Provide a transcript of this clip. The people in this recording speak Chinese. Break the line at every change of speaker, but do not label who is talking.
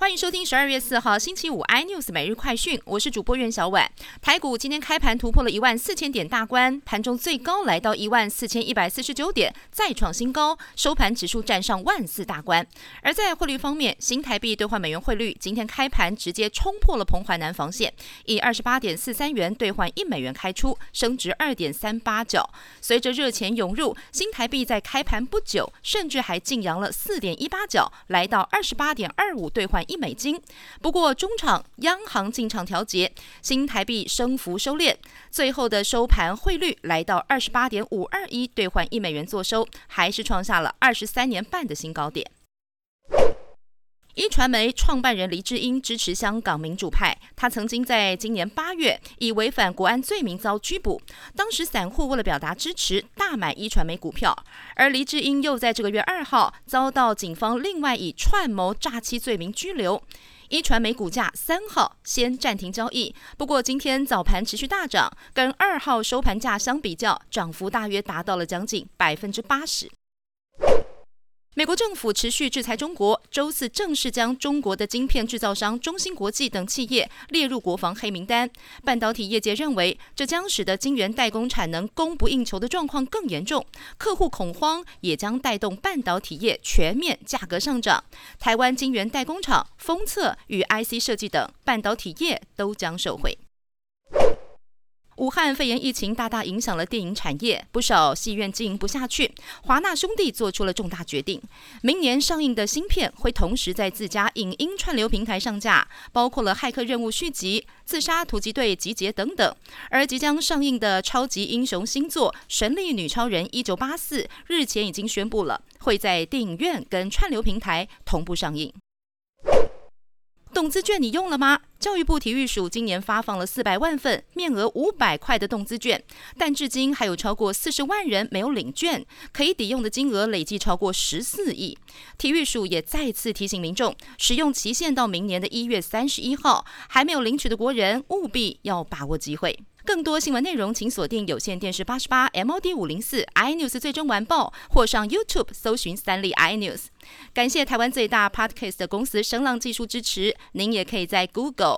欢迎收听十二月四号星期五 iNews 每日快讯，我是主播苑小婉。台股今天开盘突破了一万四千点大关，盘中最高来到一万四千一百四十九点，再创新高，收盘指数站上万四大关。而在汇率方面，新台币兑换美元汇率今天开盘直接冲破了彭淮南防线，以二十八点四三元兑换一美元开出，升值二点三八角。随着热钱涌入，新台币在开盘不久，甚至还净扬了四点一八角，来到二十八点二五兑换。一美金，不过中场央行进场调节，新台币升幅收敛，最后的收盘汇率来到二十八点五二一兑换一美元做收，还是创下了二十三年半的新高点。一传媒创办人黎智英支持香港民主派，他曾经在今年八月以违反国安罪名遭拘捕。当时散户为了表达支持，大买一传媒股票。而黎智英又在这个月二号遭到警方另外以串谋诈欺罪名拘留。一传媒股价三号先暂停交易，不过今天早盘持续大涨，跟二号收盘价相比较，涨幅大约达到了将近百分之八十。美国政府持续制裁中国，周四正式将中国的晶片制造商中芯国际等企业列入国防黑名单。半导体业界认为，这将使得晶圆代工产能供不应求的状况更严重，客户恐慌也将带动半导体业全面价格上涨。台湾晶圆代工厂、封测与 IC 设计等半导体业都将受惠。武汉肺炎疫情大大影响了电影产业，不少戏院经营不下去。华纳兄弟做出了重大决定，明年上映的新片会同时在自家影音串流平台上架，包括了《骇客任务》续集、《自杀突击队集结》等等。而即将上映的超级英雄新作《神力女超人一九八四》，日前已经宣布了会在电影院跟串流平台同步上映。动资券你用了吗？教育部体育署今年发放了四百万份面额五百块的动资券，但至今还有超过四十万人没有领券，可以抵用的金额累计超过十四亿。体育署也再次提醒民众，使用期限到明年的一月三十一号，还没有领取的国人务必要把握机会。更多新闻内容，请锁定有线电视八十八 MOD 五零四 iNews 最终完爆，或上 YouTube 搜寻三立 iNews。感谢台湾最大 Podcast 公司声浪技术支持。您也可以在 Google、